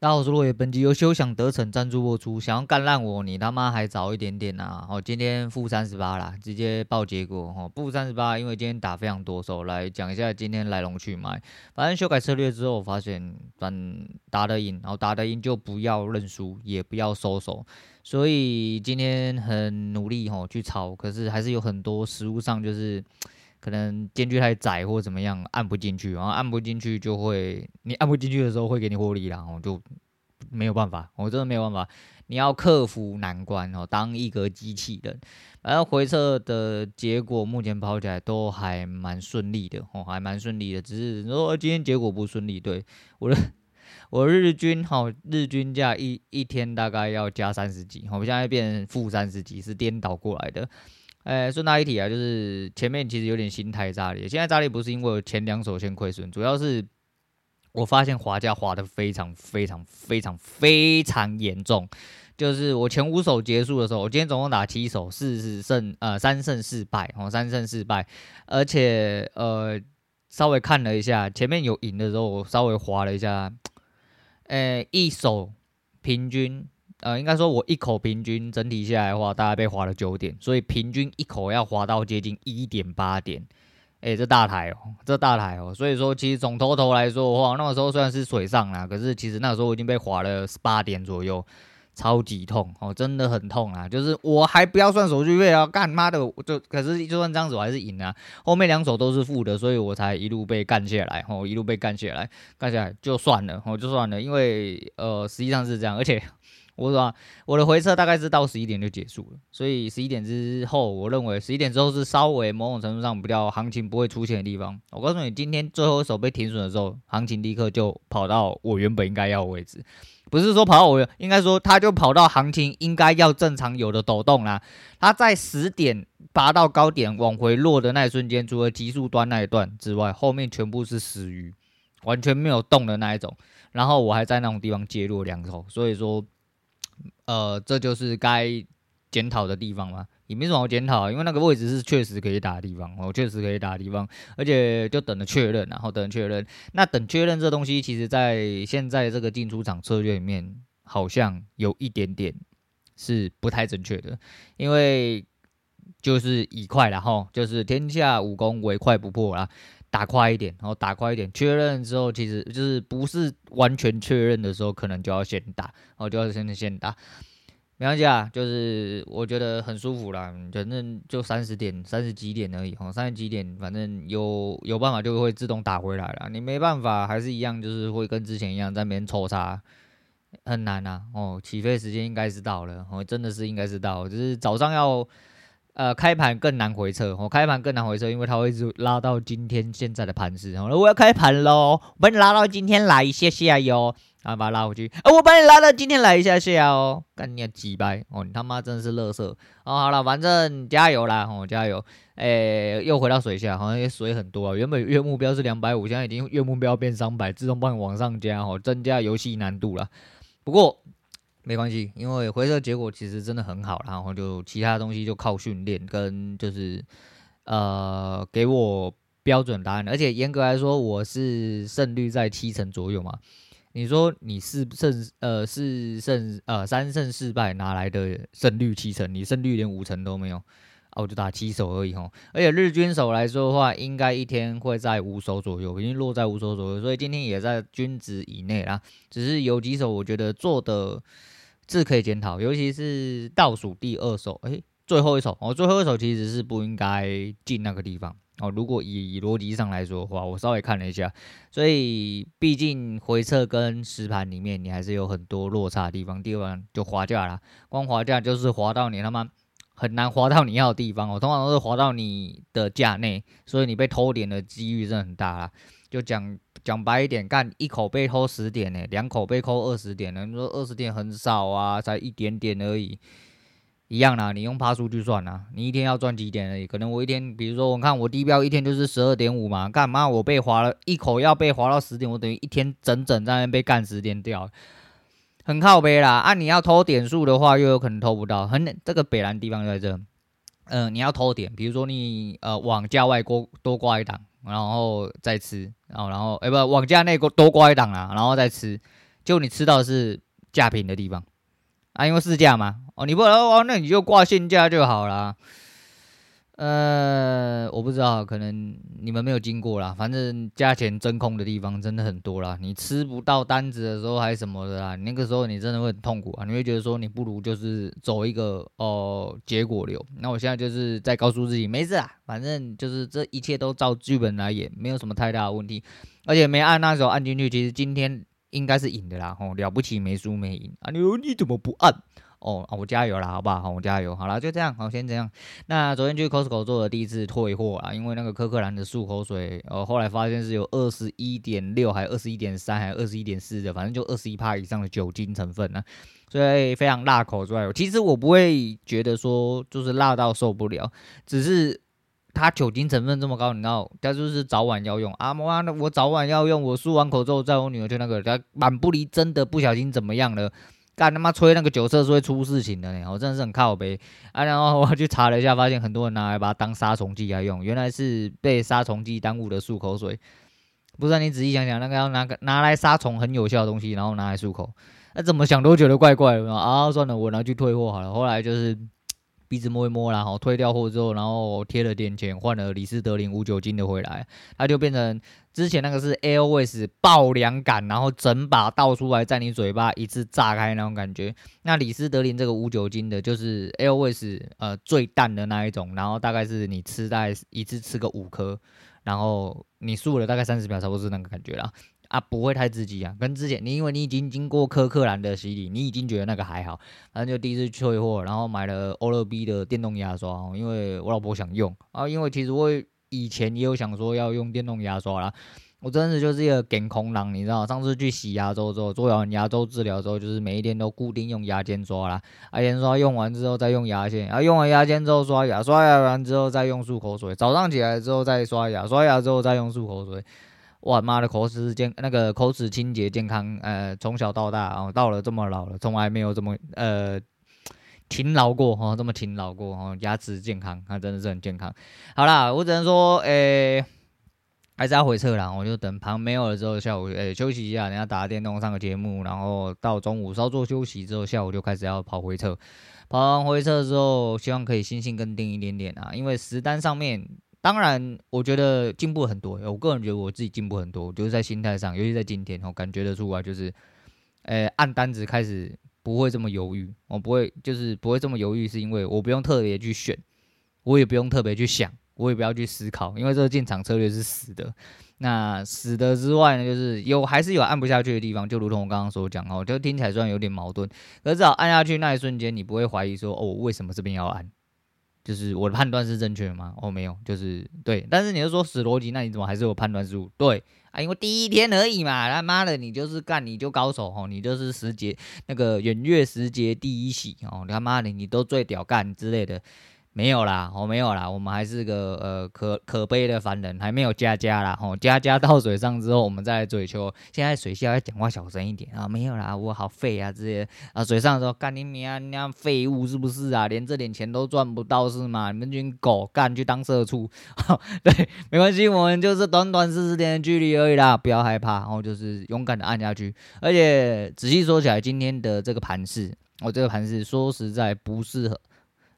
大家好，我是落叶，本集由休想得逞赞助播出。想要干烂我，你他妈还早一点点呐！哦，今天负三十八啦，直接报结果哦，负三十八，因为今天打非常多手，来讲一下今天来龙去脉。反正修改策略之后，我发现反打得赢，然后打得赢就不要认输，也不要收手。所以今天很努力吼去抄，可是还是有很多实物上就是。可能间距太窄或怎么样，按不进去，然后按不进去就会，你按不进去的时候会给你获利啦，我就没有办法，我真的没有办法，你要克服难关哦，当一个机器人，反正回测的结果目前跑起来都还蛮顺利的哦，还蛮顺利的，只是说今天结果不顺利，对我的我日均哈日均价一一天大概要加三十几，我们现在变负三十几，是颠倒过来的。哎，顺带一提啊，就是前面其实有点心态炸裂。现在炸裂不是因为前两手先亏损，主要是我发现滑价滑的非常非常非常非常严重。就是我前五手结束的时候，我今天总共打七手，四胜呃三胜四败哦，三胜四败。而且呃稍微看了一下，前面有赢的时候，我稍微滑了一下，哎，一手平均。呃，应该说，我一口平均整体下来的话，大概被划了九点，所以平均一口要划到接近一点八点，哎，这大台哦，这大台哦，所以说其实总头头来说的话，那个时候虽然是水上啦，可是其实那个时候我已经被划了八点左右，超级痛哦，真的很痛啊，就是我还不要算手续费啊，干妈的，我就可是就算这样子我还是赢啊，后面两手都是负的，所以我才一路被干下来，哦，一路被干下来，干下来就算了，哦，就算了，因为呃，实际上是这样，而且。我说我的回撤大概是到十一点就结束了，所以十一点之后，我认为十一点之后是稍微某种程度上比较行情不会出现的地方。我告诉你，今天最后一手被停损的时候，行情立刻就跑到我原本应该要的位置，不是说跑到我，应该说它就跑到行情应该要正常有的抖动啦。它在十点拔到高点往回落的那一瞬间，除了急速端那一段之外，后面全部是死鱼，完全没有动的那一种。然后我还在那种地方介入两手，所以说。呃，这就是该检讨的地方嘛，也没什么好检讨，因为那个位置是确实可以打的地方，哦，确实可以打的地方，而且就等着确认，然后等确认。那等确认这东西，其实在现在这个进出场策略里面，好像有一点点是不太正确的，因为就是以快，然后就是天下武功唯快不破啦。打快一点，然后打快一点，确认之后，其实就是不是完全确认的时候，可能就要先打，然后就要先先打。没关系啊，就是我觉得很舒服啦，反正就三十点、三十几点而已，哦，三十几点，反正有有办法就会自动打回来了。你没办法，还是一样，就是会跟之前一样在那边抽查，很难啊。哦，起飞时间应该是到了，哦，真的是应该是到了，就是早上要。呃，开盘更难回撤，我、开盘更难回撤，因为它会一直拉到今天现在的盘势。然、哦、后我要开盘喽，把你拉到今天来一下下哟，然后把它拉回去。哦，我把你拉到今天来一下下哦，干你几掰哦，你他妈真的是乐色哦。好了，反正加油啦，哦，加油。诶，又回到水下，好像也水很多啊。原本月目标是两百五，现在已经月目标变三百，自动帮你往上加，哦，增加游戏难度了。不过。没关系，因为回测结果其实真的很好，然后就其他东西就靠训练跟就是呃给我标准答案，而且严格来说我是胜率在七成左右嘛。你说你四胜呃四胜呃三胜四败哪来的胜率七成？你胜率连五成都没有啊！我就打七手而已吼，而且日均手来说的话，应该一天会在五手左右，已经落在五手左右，所以今天也在均值以内啦。只是有几手我觉得做的。字可以检讨，尤其是倒数第二手，诶，最后一手哦，最后一手其实是不应该进那个地方哦。如果以，逻辑上来说的话，我稍微看了一下，所以毕竟回撤跟实盘里面，你还是有很多落差的地方。第二就滑价啦，光滑价就是滑到你他妈很难滑到你要的地方哦，通常都是滑到你的价内，所以你被偷点的几率真的很大啦。就讲。讲白一点，干一口被偷十点呢，两口被扣二十点呢。你说二十点很少啊，才一点点而已，一样啦。你用趴数去算啦，你一天要赚几点而已。可能我一天，比如说我看我低标一天就是十二点五嘛，干嘛我被划了一口要被划到十点，我等于一天整整在那边被干十点掉，很靠北啦。啊，你要偷点数的话，又有可能偷不到。很这个北蓝地方就在这，嗯、你要偷点，比如说你呃往价外多多挂一档。然后再吃，然后然后哎不，往价内多挂一档啊，然后再吃，就你吃到是价平的地方。啊，因为市价嘛，哦，你不哦，那你就挂现价就好了。呃，我不知道，可能你们没有经过啦。反正价钱真空的地方真的很多啦。你吃不到单子的时候还是什么的啦，那个时候你真的会很痛苦啊。你会觉得说你不如就是走一个哦、结果流。那我现在就是在告诉自己没事啊，反正就是这一切都照剧本来演，没有什么太大的问题。而且没按那时候按进去，其实今天应该是赢的啦。哦，了不起没输没赢啊！你你怎么不按？哦，我加油了，好不好？我加油。好了，就这样，好，先这样。那昨天去 Costco 做了第一次退货啊，因为那个科克兰的漱口水，呃，后来发现是有二十一点六，还二十一点三，还二十一点四的，反正就二十一帕以上的酒精成分呢、啊，所以非常辣口之外，其实我不会觉得说就是辣到受不了，只是它酒精成分这么高，你知道，它就是早晚要用啊。妈的，我早晚要用，我漱完口之后，在我女儿就那个，她满不离真的不小心怎么样了。干他妈吹那个酒色是会出事情的呢，我真的是很靠北啊！然后我去查了一下，发现很多人拿来把它当杀虫剂来用，原来是被杀虫剂耽误的漱口水。不知道你仔细想想，那个要拿个拿来杀虫很有效的东西，然后拿来漱口，那怎么想都觉得怪怪的啊！算了，我拿去退货好了。后来就是。鼻子摸一摸，然后退掉货之后，然后贴了点钱，换了李斯德林无酒精的回来，它就变成之前那个是 Airways 爆凉感，然后整把倒出来在你嘴巴一次炸开那种感觉。那李斯德林这个无酒精的，就是 Airways 呃最淡的那一种，然后大概是你吃大概一次吃个五颗，然后你漱了大概三十秒，差不多是那个感觉啦。啊，不会太刺激啊，跟之前你因为你已经经过科克兰的洗礼，你已经觉得那个还好，然后就第一次退货，然后买了欧乐 B 的电动牙刷，因为我老婆想用啊，因为其实我以前也有想说要用电动牙刷啦，我真的就是一个捡空囊，你知道，上次去洗牙周之后，做完牙周治疗之后，就是每一天都固定用牙间刷啦，啊，牙刷用完之后再用牙线，啊，用完牙线之后刷牙，刷牙完之后再用漱口水，早上起来之后再刷牙，刷牙之后再用漱口水。哇妈的口齿健那个口齿清洁健康，呃，从小到大啊、哦，到了这么老了，从来没有这么呃勤劳过哈、哦，这么勤劳过哈、哦，牙齿健康，它真的是很健康。好啦，我只能说，诶、欸，还是要回撤啦，我就等盘没有了之后，下午诶、休息一下，等下打电动上个节目，然后到中午稍作休息之后，下午就开始要跑回撤，跑完回撤之后，希望可以心性更定一点点啊，因为实单上面。当然，我觉得进步很多。我个人觉得我自己进步很多，就是在心态上，尤其在今天，我感觉得出来，就是，呃，按单子开始不会这么犹豫，我不会，就是不会这么犹豫，是因为我不用特别去选，我也不用特别去想，我也不要去思考，因为这个进场策略是死的。那死的之外呢，就是有还是有按不下去的地方，就如同我刚刚所讲哦，就听起来虽然有点矛盾，可是至少按下去那一瞬间，你不会怀疑说，哦，为什么这边要按？就是我的判断是正确的吗？哦，没有，就是对。但是你就说死逻辑，那你怎么还是有判断失误？对啊，因为第一天而已嘛。他妈的，你就是干，你就高手哦，你就是时节那个远月时节第一喜哦，他妈的，你都最屌干之类的。没有啦，我、没有啦，我们还是个呃可可悲的凡人，还没有加加啦。吼、哦，加加到水上之后，我们再来追求。现在水下要讲话小声一点啊，没有啦，我好废啊，这些啊，水上的时候干你娘，那样废物是不是啊？连这点钱都赚不到是吗？你们这群狗干去当社畜，对，没关系，我们就是短短四十点的距离而已啦，不要害怕，然、哦、后就是勇敢的按下去。而且仔细说起来，今天的这个盘势，我、这个盘势说实在不适合。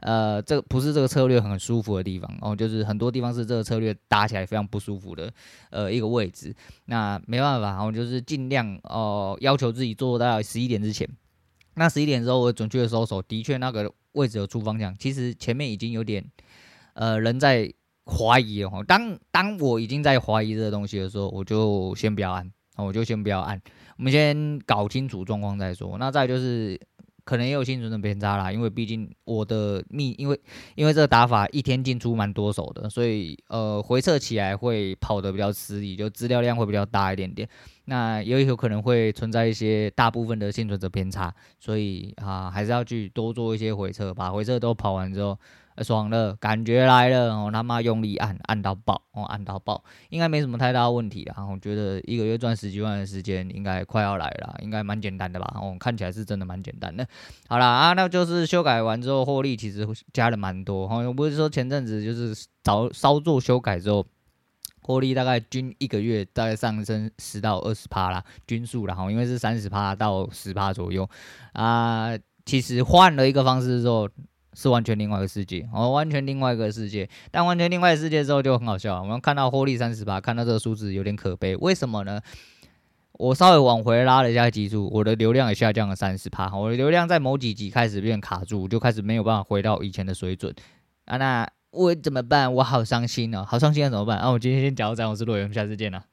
呃，这个不是这个策略很舒服的地方哦，就是很多地方是这个策略打起来非常不舒服的呃一个位置。那没办法，我就是尽量哦、要求自己做到十一点之前。那十一点之后，我准确的收手，的确那个位置有出方向。其实前面已经有点呃人在怀疑了。当当我已经在怀疑这个东西的时候，我就先不要按，我就先不要按。我们先搞清楚状况再说。那再就是。可能也有心存的偏差啦，因为毕竟我的密，因为因为这个打法一天进出蛮多手的，所以呃回撤起来会跑的比较吃力，就资料量会比较大一点点。那也有可能会存在一些大部分的幸存者偏差，所以啊还是要去多做一些回测，把回测都跑完之后。爽了，感觉来了，哦，他妈用力按，按到爆，哦，按到爆，应该没什么太大问题啦。我觉得一个月赚十几万的时间应该快要来了，应该蛮简单的吧？哦，看起来是真的蛮简单的。好啦，啊，那就是修改完之后获利其实加了蛮多，哈，不是说前阵子就是早稍作修改之后获利大概均一个月大概上升十到二十趴啦，均数啦哈，因为是三十趴到十趴左右啊。其实换了一个方式之后，是完全另外一个世界哦，完全另外一个世界。但完全另外一个世界之后就很好笑，我们看到获利三十趴，看到这个数字有点可悲。为什么呢？我稍微往回拉了一下基数，我的流量也下降了三十趴，我的流量在某几集开始变卡住，就开始没有办法回到以前的水准啊。那我怎么办？我好伤心哦，好伤心啊！怎么办？啊，我今天先讲到这，我是洛阳，下次见了。